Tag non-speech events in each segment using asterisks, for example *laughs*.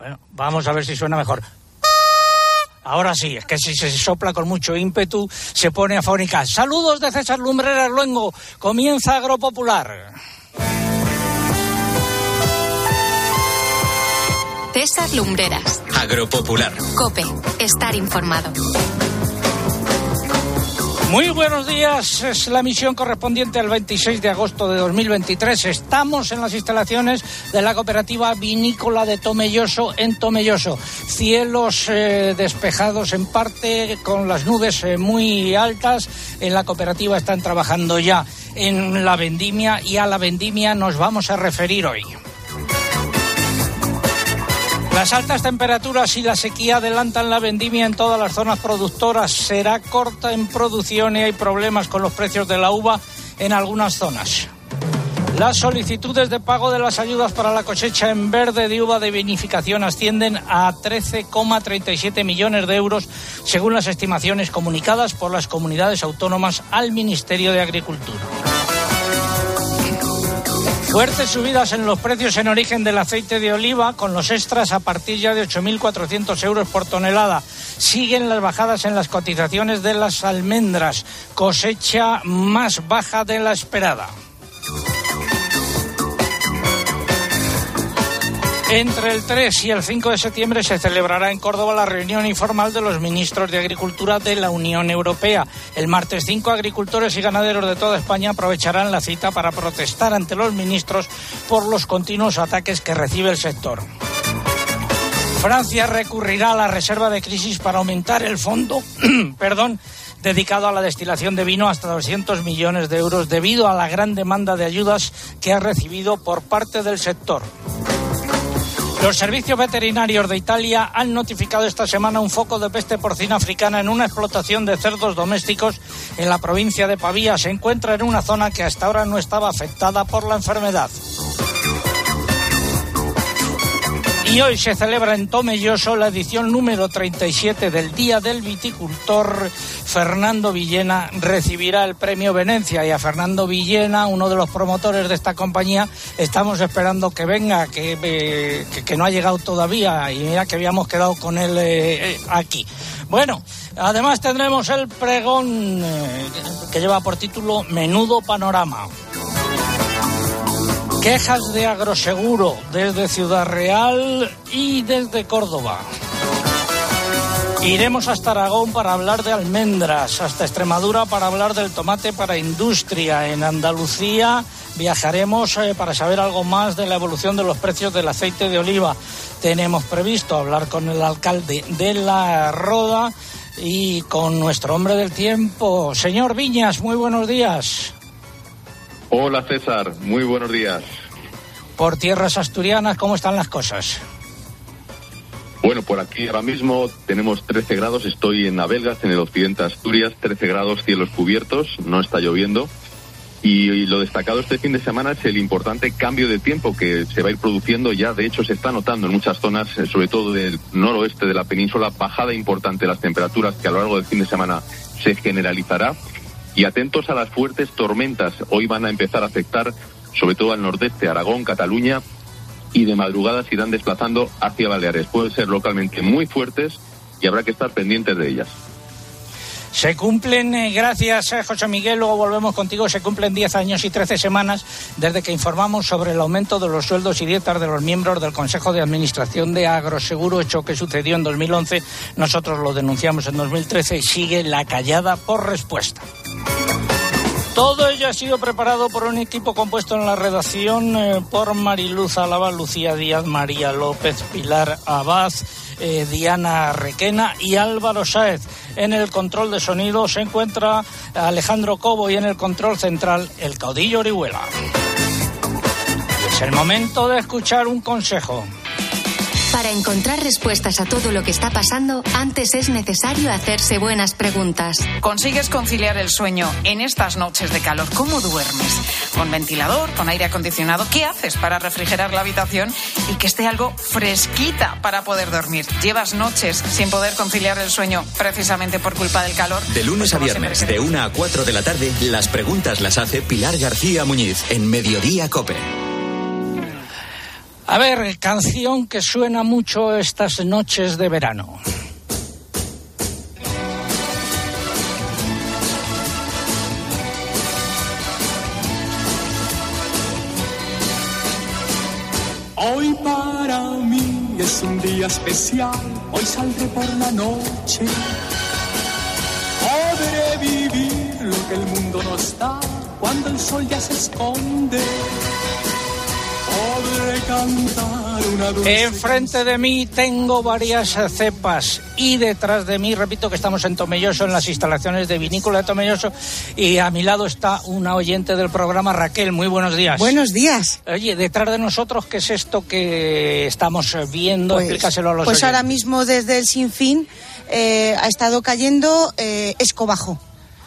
Bueno, vamos a ver si suena mejor. Ahora sí, es que si se sopla con mucho ímpetu, se pone afónica. Saludos de César Lumbreras Luengo. Comienza Agropopular. César Lumbreras. Agropopular. Cope. Estar informado. Muy buenos días, es la misión correspondiente al 26 de agosto de 2023. Estamos en las instalaciones de la cooperativa vinícola de Tomelloso en Tomelloso. Cielos eh, despejados en parte con las nubes eh, muy altas. En la cooperativa están trabajando ya en la vendimia y a la vendimia nos vamos a referir hoy. Las altas temperaturas y la sequía adelantan la vendimia en todas las zonas productoras. Será corta en producción y hay problemas con los precios de la uva en algunas zonas. Las solicitudes de pago de las ayudas para la cosecha en verde de uva de vinificación ascienden a 13,37 millones de euros, según las estimaciones comunicadas por las comunidades autónomas al Ministerio de Agricultura. Fuertes subidas en los precios en origen del aceite de oliva, con los extras a partir ya de 8.400 euros por tonelada. Siguen las bajadas en las cotizaciones de las almendras, cosecha más baja de la esperada. Entre el 3 y el 5 de septiembre se celebrará en Córdoba la reunión informal de los ministros de Agricultura de la Unión Europea. El martes 5, agricultores y ganaderos de toda España aprovecharán la cita para protestar ante los ministros por los continuos ataques que recibe el sector. Francia recurrirá a la reserva de crisis para aumentar el fondo, *clears throat* perdón, dedicado a la destilación de vino hasta 200 millones de euros debido a la gran demanda de ayudas que ha recibido por parte del sector. Los servicios veterinarios de Italia han notificado esta semana un foco de peste porcina africana en una explotación de cerdos domésticos en la provincia de Pavía. Se encuentra en una zona que hasta ahora no estaba afectada por la enfermedad. Y hoy se celebra en Tomelloso la edición número 37 del Día del Viticultor. Fernando Villena recibirá el premio Venecia y a Fernando Villena, uno de los promotores de esta compañía, estamos esperando que venga, que, eh, que, no ha llegado todavía y mira que habíamos quedado con él eh, eh, aquí. Bueno, además tendremos el pregón que lleva por título Menudo Panorama. Quejas de agroseguro desde Ciudad Real y desde Córdoba. Iremos hasta Aragón para hablar de almendras, hasta Extremadura para hablar del tomate para industria. En Andalucía viajaremos eh, para saber algo más de la evolución de los precios del aceite de oliva. Tenemos previsto hablar con el alcalde de La Roda y con nuestro hombre del tiempo. Señor Viñas, muy buenos días. Hola César, muy buenos días. Por tierras asturianas, ¿cómo están las cosas? Bueno, por aquí ahora mismo tenemos 13 grados, estoy en Navelgas, en el occidente de Asturias, 13 grados, cielos cubiertos, no está lloviendo. Y, y, lo destacado este fin de semana es el importante cambio de tiempo que se va a ir produciendo ya. De hecho, se está notando en muchas zonas, eh, sobre todo del noroeste de la península, bajada importante de las temperaturas que a lo largo del fin de semana se generalizará. Y atentos a las fuertes tormentas. Hoy van a empezar a afectar sobre todo al nordeste, Aragón, Cataluña, y de madrugada se irán desplazando hacia Baleares. Pueden ser localmente muy fuertes y habrá que estar pendientes de ellas. Se cumplen, eh, gracias eh, José Miguel, luego volvemos contigo, se cumplen 10 años y 13 semanas desde que informamos sobre el aumento de los sueldos y dietas de los miembros del Consejo de Administración de Agroseguro, hecho que sucedió en 2011. Nosotros lo denunciamos en 2013 y sigue la callada por respuesta. Todo ello ha sido preparado por un equipo compuesto en la redacción eh, por Mariluz Alaba, Lucía Díaz, María López, Pilar Abad, eh, Diana Requena y Álvaro Sáez. En el control de sonido se encuentra Alejandro Cobo y en el control central el caudillo Orihuela. Es el momento de escuchar un consejo. Para encontrar respuestas a todo lo que está pasando, antes es necesario hacerse buenas preguntas. ¿Consigues conciliar el sueño en estas noches de calor? ¿Cómo duermes? ¿Con ventilador? ¿Con aire acondicionado? ¿Qué haces para refrigerar la habitación y que esté algo fresquita para poder dormir? ¿Llevas noches sin poder conciliar el sueño precisamente por culpa del calor? De lunes Pues a viernes, de 1 a 4 de la tarde, las preguntas las hace Pilar García Muñiz en Mediodía Cope. A ver, canción que suena mucho estas noches de verano. Hoy para mí es un día especial, hoy saldré por la noche. Podré vivir lo que el mundo no está cuando el sol ya se esconde. Enfrente de mí tengo varias cepas y detrás de mí, repito que estamos en Tomelloso, en las instalaciones de Vinícola de Tomelloso, y a mi lado está una oyente del programa, Raquel. Muy buenos días. Buenos días. Oye, detrás de nosotros, ¿qué es esto que estamos viendo? Pues, Explícaselo a los Pues ahora mismo desde el Sinfín eh, ha estado cayendo eh, escobajo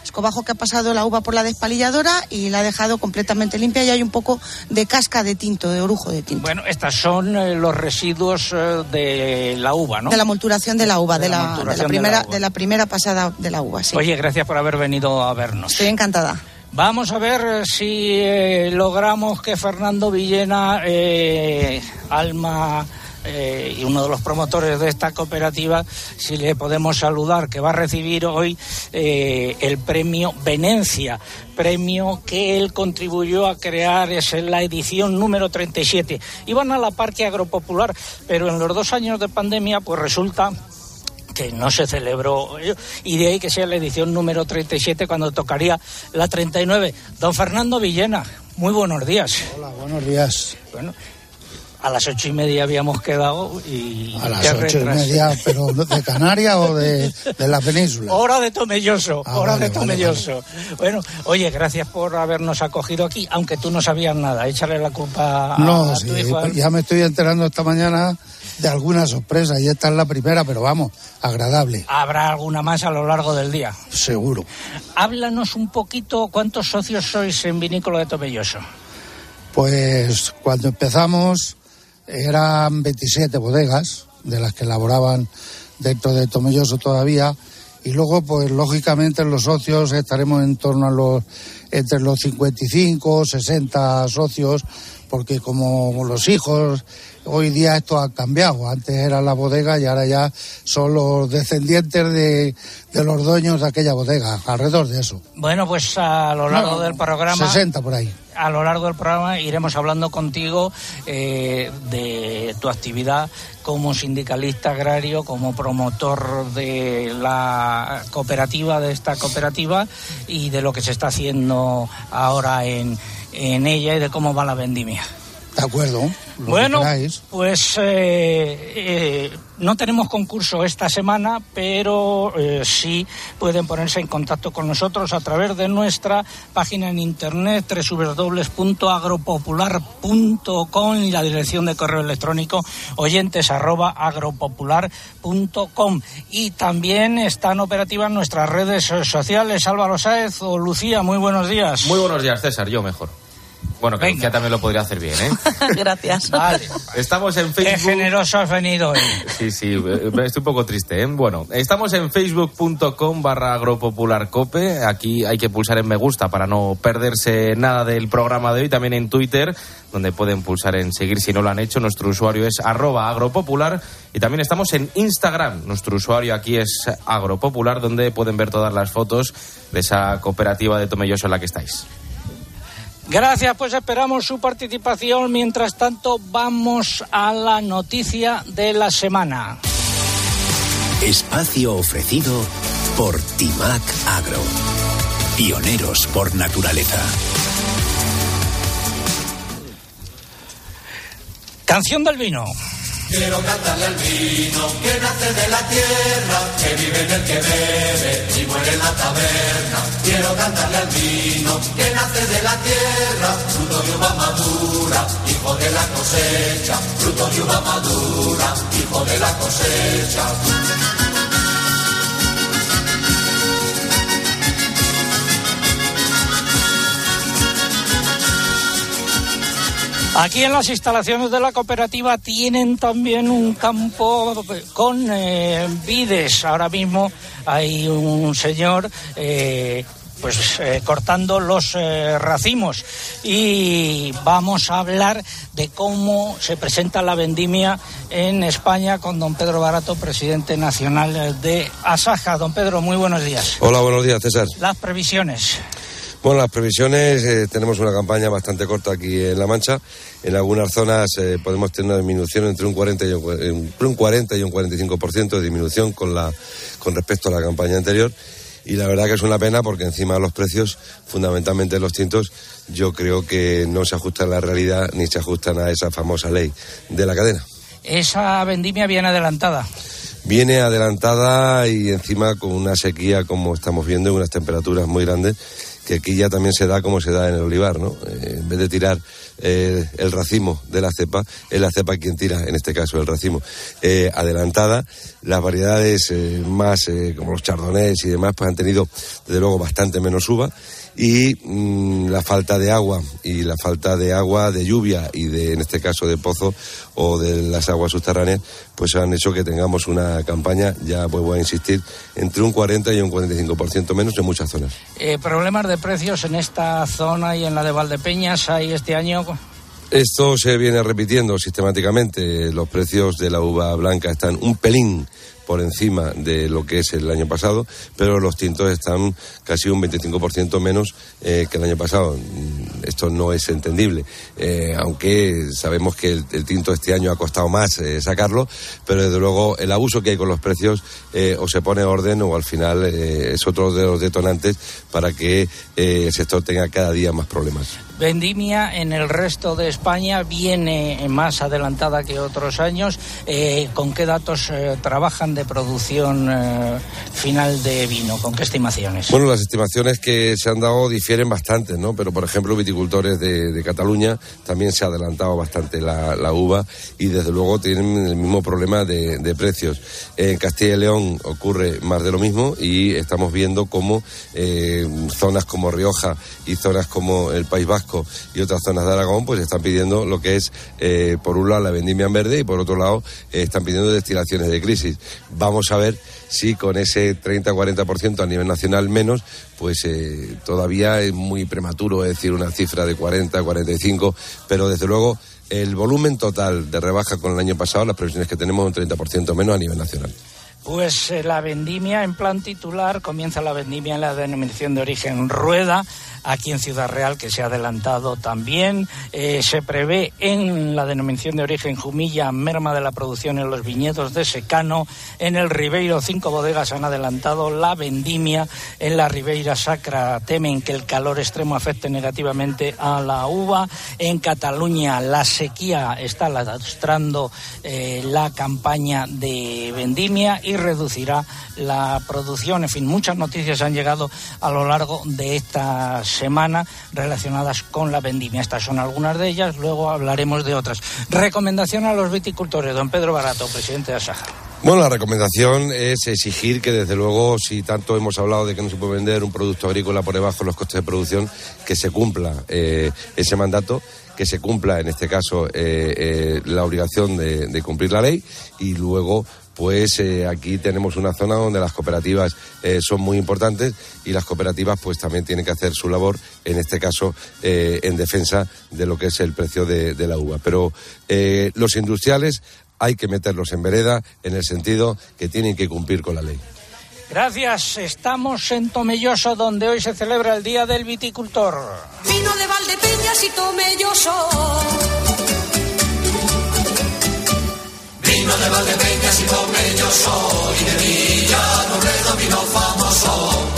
escobajo que ha pasado la uva por la despalilladora y la ha dejado completamente limpia y hay un poco de casca de tinto, de orujo de tinto. Bueno, estas son eh, los residuos eh, de la uva, ¿no? De la molturación de la uva, de, la, primera, de la, primera pasada de la uva, sí. Oye, gracias por haber venido a vernos. Estoy encantada. Vamos a ver eh, si logramos que Fernando Villena, Alma eh, y uno de los promotores de esta cooperativa, si le podemos saludar, que va a recibir hoy eh, el premio Venencia, premio que él contribuyó a crear, es la edición número 37. Iban a la Parque Agropopular, pero en los dos años de pandemia, pues resulta que no se celebró y de ahí que sea la edición número 37 cuando tocaría la 39. Don Fernando Villena, muy buenos días. Hola, buenos días. Bueno, a las ocho y media habíamos quedado y... A las ocho y media, pero *laughs* ¿de Canarias o de, la península? Hora de Tomelloso, ah, hora de Tomelloso. Bueno, oye, gracias por habernos acogido aquí, aunque tú no sabías nada. Échale la culpa a, no, tu hijo. ya me estoy enterando esta mañana de alguna sorpresa y esta es la primera, pero vamos, agradable. Habrá alguna más a lo largo del día. Seguro. Háblanos un poquito, ¿cuántos socios sois en Vinícola de Tomelloso? Pues cuando empezamos eran 27 bodegas de las que elaboraban dentro de Tomelloso todavía y luego pues lógicamente los socios estaremos en torno a los entre los 55 60 socios porque como los hijos hoy día esto ha cambiado. Antes era la bodega y ahora ya son los descendientes de, de los dueños de aquella bodega alrededor de eso. Bueno pues a lo largo del programa 60 por ahí. a lo largo del programa iremos hablando contigo eh, de tu actividad como sindicalista agrario, como promotor de la cooperativa, de esta cooperativa y de lo que se está haciendo ahora en, en ella y de cómo va la vendimia. De acuerdo. Bueno, pues eh, eh, no tenemos concurso esta semana, pero eh, sí pueden ponerse en contacto con nosotros a través de nuestra página en internet www.agropopular.com y la dirección de correo electrónico oyentes Y también están operativas nuestras redes sociales. Álvaro Sáez o Lucía, muy buenos días. Muy buenos días, César, yo mejor. Bueno, que Lucía también lo podría hacer bien, ¿eh? *laughs* Gracias. Vale. Estamos en Facebook. Qué generoso has venido hoy. Sí, sí, eh, estoy un poco triste, ¿eh? Bueno, estamos en facebook.com barra agropopularcope. Aquí hay que pulsar en me gusta para no perderse nada del programa de hoy. También en Twitter, donde pueden pulsar en seguir si no lo han hecho. Nuestro usuario es arroba agropopular. Y también estamos en Instagram. Nuestro usuario aquí es agropopular, donde pueden ver todas las fotos de esa cooperativa de Tomelloso en la que estáis. Gracias, pues esperamos su participación. Mientras tanto, vamos a la noticia de la semana. Espacio ofrecido por Timac Agro. Pioneros por naturaleza. Canción del vino. Quiero cantarle al vino que nace de la tierra, que vive en el que bebe y muere en la taberna. Quiero cantarle al vino que nace de la tierra, fruto de uva madura, hijo de la cosecha. Fruto de uva madura, hijo de la cosecha. Aquí en las instalaciones de la cooperativa tienen también un campo con eh, vides. Ahora mismo hay un señor eh, pues eh, cortando los eh, racimos. Y vamos a hablar de cómo se presenta la vendimia en España con don Pedro Barato, presidente nacional de Asaja. Don Pedro, muy buenos días. Hola, buenos días, César. Las previsiones. Bueno, las previsiones, eh, tenemos una campaña bastante corta aquí en La Mancha. En algunas zonas eh, podemos tener una disminución entre un 40 y un, entre un 40 y un 45% de disminución con, la, con respecto a la campaña anterior. Y la verdad que es una pena porque encima los precios, fundamentalmente los tintos, yo creo que no se ajustan a la realidad ni se ajustan a esa famosa ley de la cadena. Esa vendimia viene adelantada. Viene adelantada y encima con una sequía como estamos viendo y unas temperaturas muy grandes que aquí ya también se da como se da en el olivar, ¿no? Eh, en vez de tirar eh, el racimo de la cepa, es la cepa quien tira, en este caso, el racimo. Eh, adelantada, las variedades más, como los chardonnays y demás, pues han tenido, desde luego, bastante menos uva y mm, la falta de agua y la falta de agua de lluvia y de en este caso de pozo o de las aguas subterráneas pues han hecho que tengamos una campaña ya voy a insistir entre un 40 y un 45% menos en muchas zonas. Eh, problemas de precios en esta zona y en la de Valdepeñas hay este año esto se viene repitiendo sistemáticamente. Los precios de la uva blanca están un pelín por encima de lo que es el año pasado, pero los tintos están casi un 25% menos eh, que el año pasado. Mm, esto no es entendible, eh, aunque sabemos que el, tinto este año ha costado más eh, sacarlo, pero desde luego el abuso que hay con los precios o se pone orden o al final es otro de los detonantes para que el sector tenga cada día más problemas. Vendimia en el resto de España viene más adelantada que otros años. ¿Con qué datos trabajan? De producción eh, final de vino? ¿Con qué estimaciones? Bueno, las estimaciones que se han dado difieren bastante, ¿no? Pero, por ejemplo, viticultores de, Cataluña también se ha adelantado bastante la, uva y, desde luego, tienen el mismo problema de, precios. En Castilla y León ocurre más de lo mismo y estamos viendo cómo eh, zonas como Rioja y zonas como el País Vasco y otras zonas de Aragón, pues están pidiendo lo que es, eh, por un lado, la vendimia en verde y, por otro lado, están pidiendo destilaciones de crisis. Vamos a ver si con ese 30-40% a nivel nacional menos, pues eh, todavía es muy prematuro decir una cifra de 40-45, pero desde luego el volumen total de rebaja con el año pasado, las previsiones que tenemos, un 30% menos a nivel nacional. Pues eh, la vendimia en plan titular, comienza la vendimia en la denominación de origen Rueda, aquí en Ciudad Real, que se ha adelantado también. Eh, se prevé en la denominación de origen Jumilla merma de la producción en los viñedos de secano. En el Ribeiro, cinco bodegas han adelantado la vendimia. En la Ribeira Sacra temen que el calor extremo afecte negativamente a la uva. En Cataluña, la sequía está lastrando eh, la campaña de vendimia y reducirá la producción. En fin, muchas noticias han llegado a lo largo de estas semana relacionadas con la vendimia. Estas son algunas de ellas, luego hablaremos de otras. Recomendación a los viticultores, don Pedro Barato, presidente de Asaja. Bueno, la recomendación es exigir que, desde luego, si tanto hemos hablado de que no se puede vender un producto agrícola por debajo de los costes de producción, que se cumpla eh, ese mandato que se cumpla en este caso eh, eh, la obligación de, cumplir la ley y luego pues eh, aquí tenemos una zona donde las cooperativas eh, son muy importantes y las cooperativas pues también tienen que hacer su labor, en este caso eh, en defensa de lo que es el precio de, de la uva. Pero los industriales hay que meterlos en vereda en el sentido que tienen que cumplir con la ley. Gracias. Estamos en Tomelloso, donde hoy se celebra el Día del Viticultor. Vino de Valdepeñas y Tomelloso Vino de Valdepeñas y Tomelloso y de Villa Robledo vino famoso.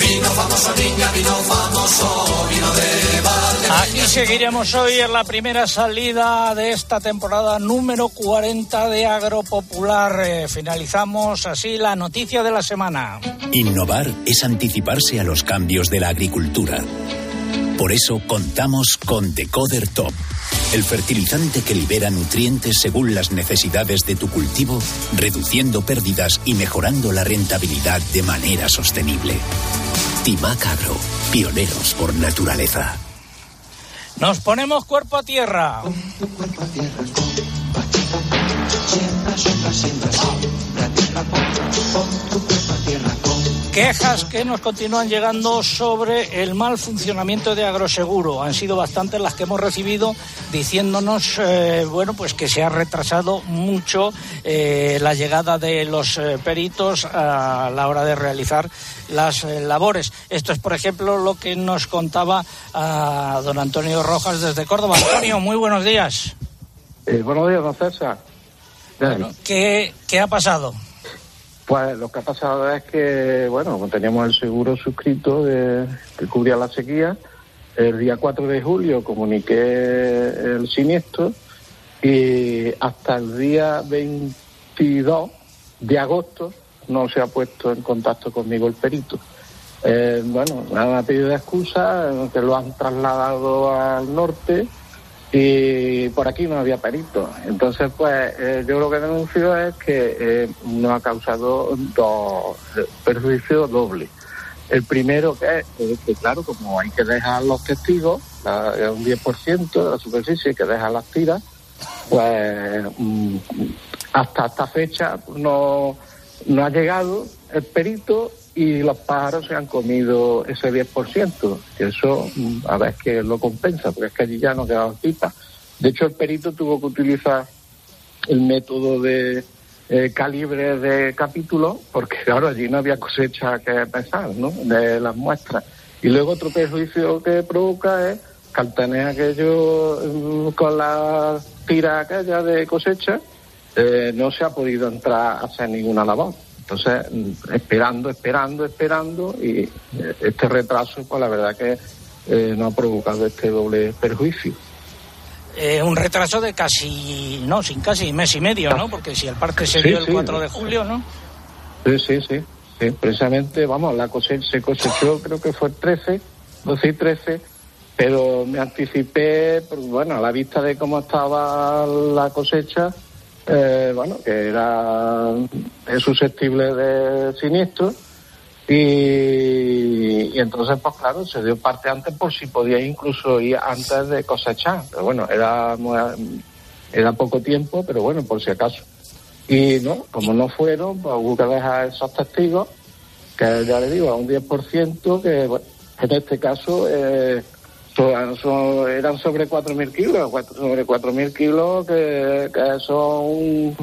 Vino famoso niña, vino famoso, vino de Valdepeñas. Aquí seguiremos hoy en la primera salida de esta temporada número 40 de Agropopular. Eh, finalizamos así la noticia de la semana. Innovar es anticiparse a los cambios de la agricultura. Por eso contamos con Decoder Top el fertilizante que libera nutrientes según las necesidades de tu cultivo, reduciendo pérdidas y mejorando la rentabilidad de manera sostenible. Timac Agro, pioneros por naturaleza. Nos ponemos cuerpo a tierra. cuerpo a tierra, siembra, siembra, siembra, siembra, tierra, pon, tu cuerpo a tierra Quejas que nos continúan llegando sobre el mal funcionamiento de Agroseguro. Han sido bastantes las que hemos recibido diciéndonos, eh, bueno, pues que se ha retrasado mucho eh, la llegada de los eh, peritos a la hora de realizar las labores. Esto es, por ejemplo, lo que nos contaba a don Antonio Rojas desde Córdoba. Antonio, muy buenos días. Buenos días, don César. ¿Qué, qué ha pasado? Pues lo que ha pasado es que, bueno, teníamos el seguro suscrito de, que cubría la sequía. El día 4 de julio comuniqué el siniestro y hasta el día 22 de agosto no se ha puesto en contacto conmigo el perito. Eh, bueno, me han pedido excusa, que lo han trasladado al norte y por aquí no había perito. Entonces, pues eh, yo lo que denuncio es que eh, nos ha causado dos eh, perjuicios dobles. El primero que es que, claro, como hay que dejar los testigos, la- un 10% de la superficie que deja las tiras, pues mm, hasta esta fecha no, no ha llegado el perito y los pájaros se han comido ese 10%. Que eso, mm, a ver que lo compensa, porque es que allí ya no quedaban pipas. De hecho, el perito tuvo que utilizar el método de eh, calibre de capítulo, porque claro, allí no había cosecha que pesar, ¿no? De las muestras. Y luego otro perjuicio que provoca es que al tener aquello mm, con la tira aquella de cosecha, eh, no se ha podido entrar a hacer ninguna labor. Entonces, esperando, esperando, esperando, y eh, este retraso, pues la verdad que eh, no ha provocado este doble perjuicio. Eh, un retraso de casi, no, sin casi mes y medio, ¿no? Porque si el parte se Sí, dio el sí. 4 de julio, ¿no? Sí, sí, sí. sí. Precisamente, vamos, la cosecha se cosechó, creo que fue el 13, 12 y 13, pero me anticipé, bueno, a la vista de cómo estaba la cosecha, eh, bueno, que era es susceptible de siniestro. Y, y entonces, pues claro, se dio parte antes por si podía incluso ir antes de cosechar. Pero bueno, era, era poco tiempo, pero bueno, por si acaso. Y no, como no fueron, pues hubo que dejar esos testigos, que ya le digo, a un 10%, que bueno, en este caso eh, eran sobre 4.000 kilos, cuatro- sobre 4.000 kilos, que, que son un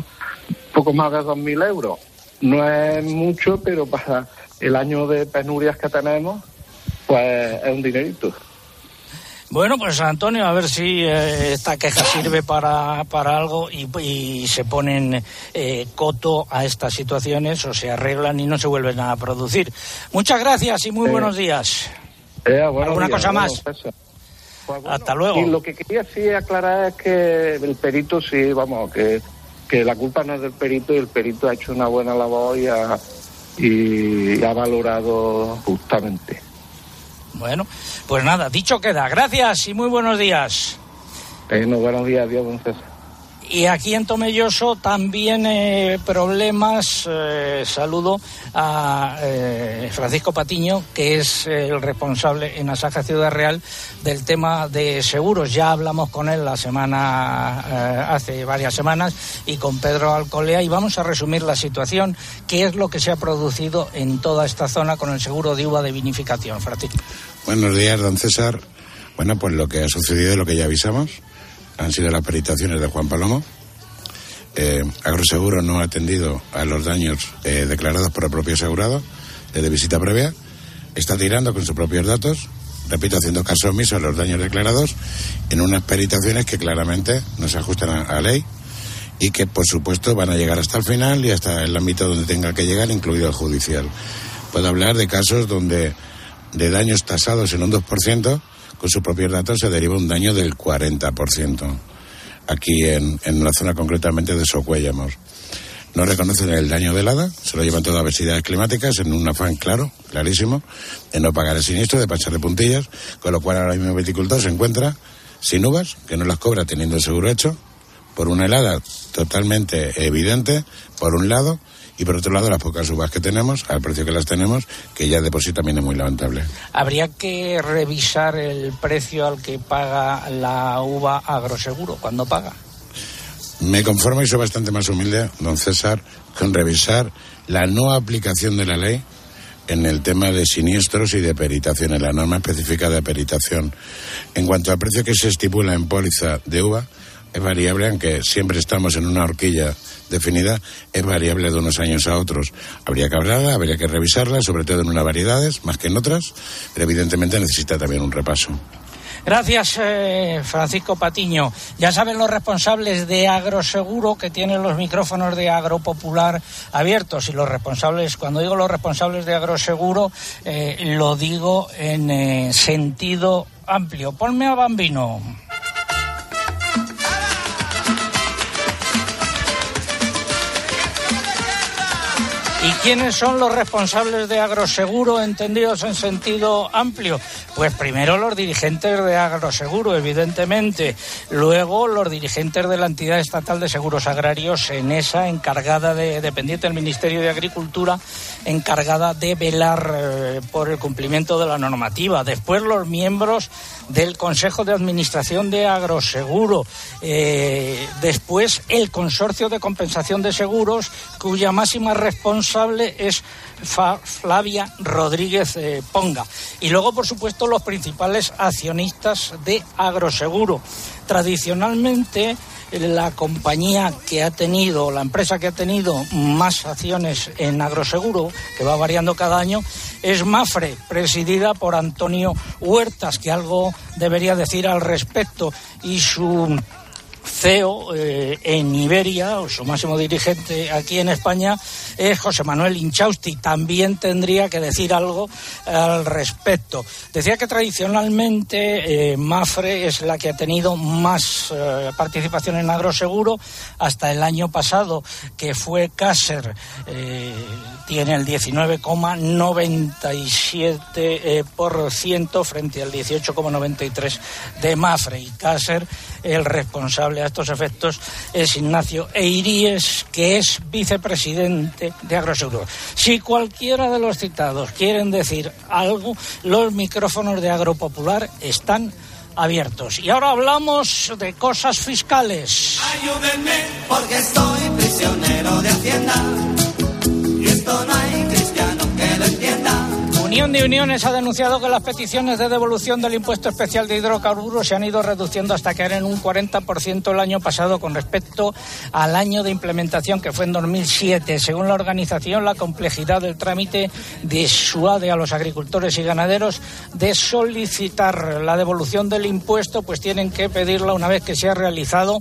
poco más de 2.000 euros. No es mucho, pero para el año de penurias que tenemos, pues es un dinerito. Bueno, pues Antonio, a ver si eh, esta queja sirve para, para algo y, y se ponen eh, coto a estas situaciones o se arreglan y no se vuelven a producir. Muchas gracias y muy buenos días. Eh, ¿Alguna días, cosa más? Pues Hasta luego. Y lo que quería sí aclarar es que el perito sí, vamos, que, que la culpa no es del perito y el perito ha hecho una buena labor y ha, y ha valorado justamente. Bueno, pues nada, dicho queda. Gracias y muy buenos días. Eh, no, buenos días, adiós, don César. Y aquí en Tomelloso también eh, problemas. eh, saludo a eh, Francisco Patiño, que es el responsable en Asaja Ciudad Real del tema de seguros. Ya hablamos con él la semana, eh, hace varias semanas, y con Pedro Alcolea, y vamos a resumir la situación, qué es lo que se ha producido en toda esta zona con el seguro de uva de vinificación. Francisco. Buenos días, don César. Bueno, pues lo que ha sucedido es lo que ya avisamos. Han sido las peritaciones de Juan Palomo. Eh, Agroseguro no ha atendido a los daños eh, declarados por el propio asegurado desde visita previa. Está tirando con sus propios datos, repito, haciendo caso omiso a los daños declarados en unas peritaciones que claramente no se ajustan a, a ley y que, por supuesto, van a llegar hasta el final y hasta el ámbito donde tenga que llegar, incluido el judicial. Puedo hablar de casos donde de daños tasados en un 2%, con sus propios datos se deriva un daño del 40%. Aquí en, en la zona concretamente de Socuéllamos. No reconocen el daño de helada, se lo llevan todo a adversidades climáticas en un afán claro, clarísimo, de no pagar el siniestro, de pasar de puntillas, con lo cual ahora mismo el viticultor se encuentra sin uvas, que no las cobra teniendo el seguro hecho, por una helada totalmente evidente, por un lado, y por otro lado las pocas uvas que tenemos, al precio que las tenemos, que ya de por sí también es muy lamentable. Habría que revisar el precio al que paga la uva agroseguro cuando paga. Me conformo y soy bastante más humilde, don César, con revisar la no aplicación de la ley en el tema de siniestros y de peritación, en la norma específica de peritación. En cuanto al precio que se estipula en póliza de uva, es variable, aunque siempre estamos en una horquilla definida, es variable de unos años a otros. Habría que hablarla, habría que revisarla, sobre todo en unas variedades, más que en otras, pero evidentemente necesita también un repaso. Gracias, eh, Francisco Patiño. Ya saben los responsables de Agroseguro que tienen los micrófonos de Agropopular abiertos. Y los responsables, cuando digo los responsables de Agroseguro, eh, lo digo en eh, sentido amplio. Ponme a Bambino. Quiénes son los responsables de Agroseguro entendidos en sentido amplio? Pues primero los dirigentes de Agroseguro, evidentemente. Luego los dirigentes de la entidad estatal de seguros agrarios, en esa encargada de, dependiente del Ministerio de Agricultura, encargada de velar eh, por el cumplimiento de la normativa. Después los miembros del Consejo de Administración de Agroseguro. Eh, después el Consorcio de Compensación de Seguros, cuya máxima responsabilidad es Flavia Rodríguez eh, Ponga. Y luego, por supuesto, los principales accionistas de Agroseguro. Tradicionalmente, la compañía que ha tenido, la empresa que ha tenido más acciones en agroseguro, que va variando cada año, es Mafre, presidida por Antonio Huertas, que algo debería decir al respecto, y su CEO eh, en Iberia, o su máximo dirigente aquí en España, es José Manuel Inchausti. También tendría que decir algo al respecto. Decía que tradicionalmente eh, Mafre es la que ha tenido más eh, participación en agroseguro hasta el año pasado, que fue Caser. tiene el 19,97% frente al 18,93% de Mafre. Y Caser, el responsable estos efectos, es Ignacio Eiríes, que es vicepresidente de Agroseguro. Si cualquiera de los citados quieren decir algo, los micrófonos de Agropopular están abiertos. Y ahora hablamos de cosas fiscales. Ayúdenme porque estoy prisionero de Hacienda. Y esto no hay que. Unión de Uniones ha denunciado que las peticiones de devolución del impuesto especial de hidrocarburos se han ido reduciendo hasta caer en un 40% el año pasado con respecto al año de implementación que fue en 2007. Según la organización, la complejidad del trámite disuade a los agricultores y ganaderos de solicitar la devolución del impuesto, pues tienen que pedirla una vez que se ha realizado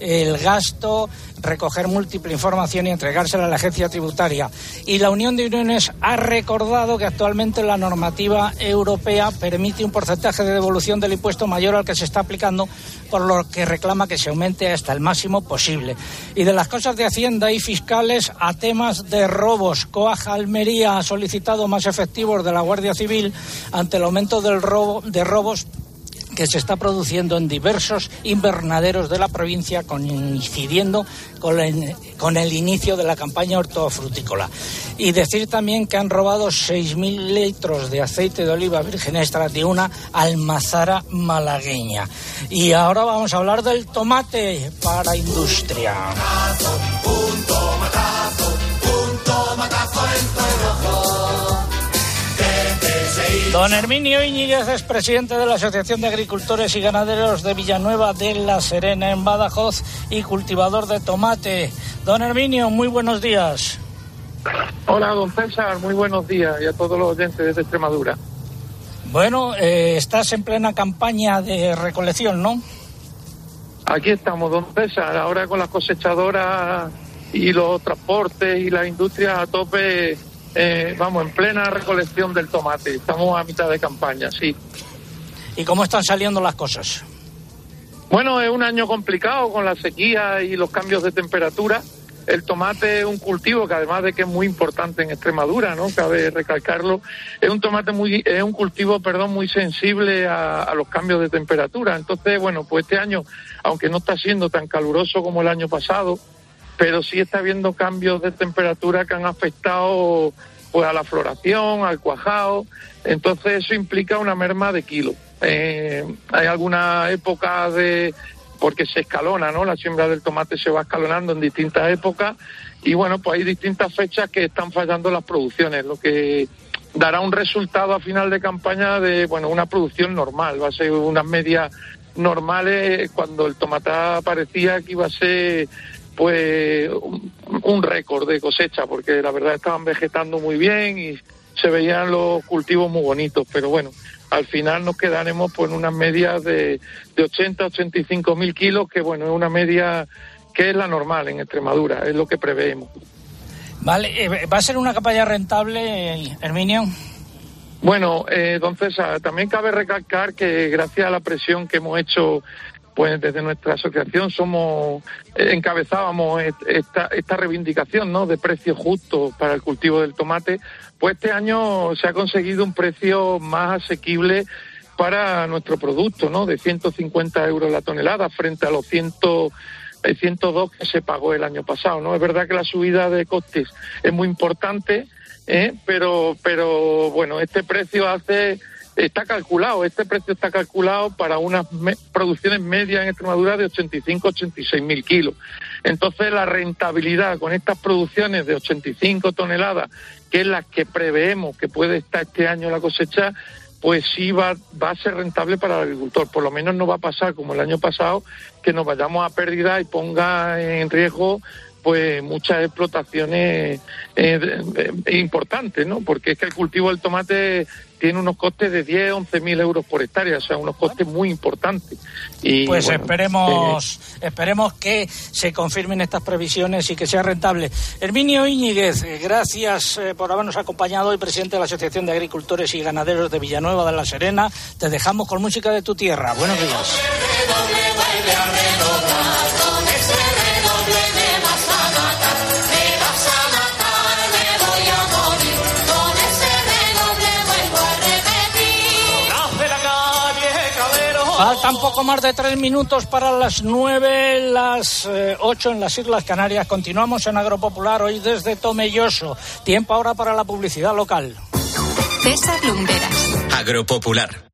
el gasto, recoger múltiple información y entregársela a la agencia tributaria. Y la Unión de Uniones ha recordado que actualmente la normativa europea permite un porcentaje de devolución del impuesto mayor al que se está aplicando, por lo que reclama que se aumente hasta el máximo posible. Y de las cosas de Hacienda y fiscales a temas de robos, Coaja Almería ha solicitado más efectivos de la Guardia Civil ante el aumento del robo, de robos que se está produciendo en diversos invernaderos de la provincia, coincidiendo con el, inicio de la campaña hortofrutícola. Y decir también que han robado 6.000 litros de aceite de oliva virgen extra de una almazara malagueña. Y ahora vamos a hablar del tomate para industria. Don Herminio Íñiguez es presidente de la Asociación de Agricultores y Ganaderos de Villanueva de la Serena en Badajoz y cultivador de tomate. Don Herminio, muy buenos días. Hola, don César, muy buenos días y a todos los oyentes desde Extremadura. Bueno, eh, estás en plena campaña de recolección, ¿no? Aquí estamos, don César, ahora con las cosechadoras y los transportes y la industria a tope, eh, vamos, en plena recolección del tomate. Estamos a mitad de campaña, sí. ¿Y cómo están saliendo las cosas? Bueno, es un año complicado con la sequía y los cambios de temperatura. El tomate es un cultivo que además de que es muy importante en Extremadura, ¿no? Cabe recalcarlo. Es un tomate muy, es un cultivo, perdón, muy sensible a, a los cambios de temperatura. Entonces, bueno, pues este año, aunque no está siendo tan caluroso como el año pasado, pero sí está habiendo cambios de temperatura que han afectado pues a la floración, al cuajado, entonces eso implica una merma de kilo. Eh, hay algunas épocas de, porque se escalona, ¿no? La siembra del tomate se va escalonando en distintas épocas y bueno, pues hay distintas fechas que están fallando las producciones, lo que dará un resultado a final de campaña de, bueno, una producción normal, va a ser unas medias normales cuando el tomate parecía que iba a ser pues un, un récord de cosecha, porque la verdad estaban vegetando muy bien y se veían los cultivos muy bonitos, pero bueno, al final nos quedaremos pues en unas medias de, de 80, 85 mil kilos, que bueno, es una media que es la normal en Extremadura, es lo que preveemos. Vale, eh, ¿va a ser una campaña rentable, Herminio? Bueno, eh, entonces también cabe recalcar que gracias a la presión que hemos hecho pues desde nuestra asociación somos eh, encabezábamos esta, reivindicación ¿no? de precios justos para el cultivo del tomate, pues este año se ha conseguido un precio más asequible para nuestro producto, ¿no? De 150 euros la tonelada frente a los 100, 102 que se pagó el año pasado, ¿no? Es verdad que la subida de costes es muy importante, ¿eh? pero, pero bueno, este precio hace está calculado, este precio está calculado para unas producciones medias en Extremadura de 85-86 mil kilos. Entonces la rentabilidad con estas producciones de 85 toneladas, que es la que preveemos que puede estar este año la cosecha, pues sí va, va a ser rentable para el agricultor. Por lo menos no va a pasar como el año pasado, que nos vayamos a pérdida y ponga en riesgo pues muchas explotaciones eh, importantes, ¿no? Porque es que el cultivo del tomate tiene unos costes de 10, 11 mil euros por hectárea, o sea, unos costes muy importantes. Y, pues esperemos, eh, esperemos que se confirmen estas previsiones y que sea rentable. Herminio Íñiguez, eh, gracias por habernos acompañado hoy, presidente de la Asociación de Agricultores y Ganaderos de Villanueva de la Serena. Te dejamos con música de tu tierra. Buenos días. Faltan poco más de tres minutos para las nueve, las eh, ocho en las Islas Canarias. Continuamos en Agropopular hoy desde Tomelloso. Tiempo ahora para la publicidad local. César Lumberas. Agropopular.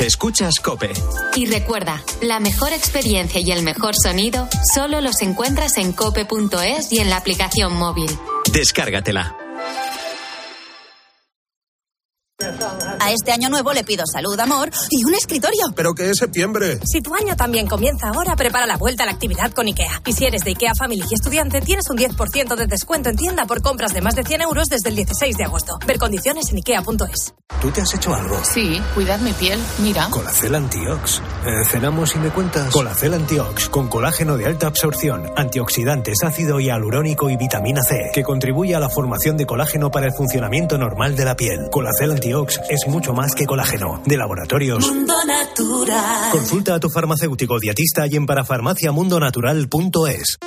Escuchas Cope. Y recuerda, la mejor experiencia y el mejor sonido solo los encuentras en cope.es y en la aplicación móvil. Descárgatela. A este año nuevo le pido salud, amor y un escritorio. ¿Pero qué es septiembre? Si tu año también comienza ahora, prepara la vuelta a la actividad con IKEA. Y si eres de IKEA Family y estudiante, tienes un 10% de descuento en tienda por compras de más de 100 euros desde el 16 de agosto. Ver condiciones en IKEA.es. ¿Tú te has hecho algo? Sí, cuidar mi piel. Mira. Colacel Antiox. Eh, ¿Cenamos y me cuentas? Colacel Antiox, con colágeno de alta absorción, antioxidantes, ácido hialurónico y vitamina C, que contribuye a la formación de colágeno para el funcionamiento normal de la piel. Colacel Antiox es mucho más que colágeno. De laboratorios. Mundo Natural. Consulta a tu farmacéutico dietista y en parafarmaciamundonatural.es.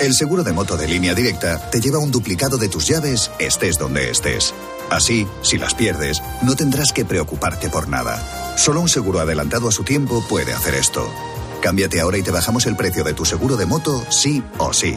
El seguro de moto de línea directa te lleva un duplicado de tus llaves, estés donde estés. Así, si las pierdes, no tendrás que preocuparte por nada. Solo un seguro adelantado a su tiempo puede hacer esto. Cámbiate ahora y te bajamos el precio de tu seguro de moto, sí o sí.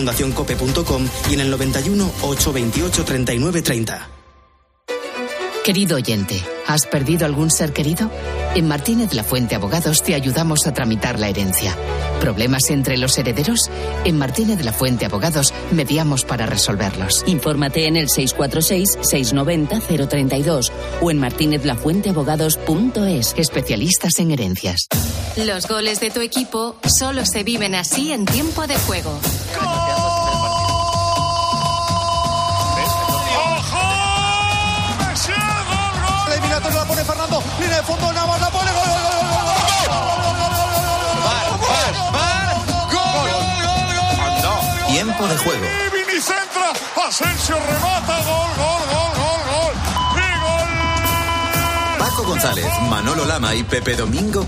fundacioncope.com y en el 91 828 39 30. Querido oyente, ¿has perdido algún ser querido? En Martínez La Fuente Abogados te ayudamos a tramitar la herencia. ¿Problemas entre los herederos? En Martínez La Fuente Abogados mediamos para resolverlos. Infórmate en el 646-690-032 o en martinezlafuenteabogados.es. Especialistas en herencias. Los goles de tu equipo solo se viven así en tiempo de juego. Tiempo de juego. Vini centra, Asensio remata, gol, gol, gol, gol, gol. Paco González, Manolo Lama y Pepe Domingo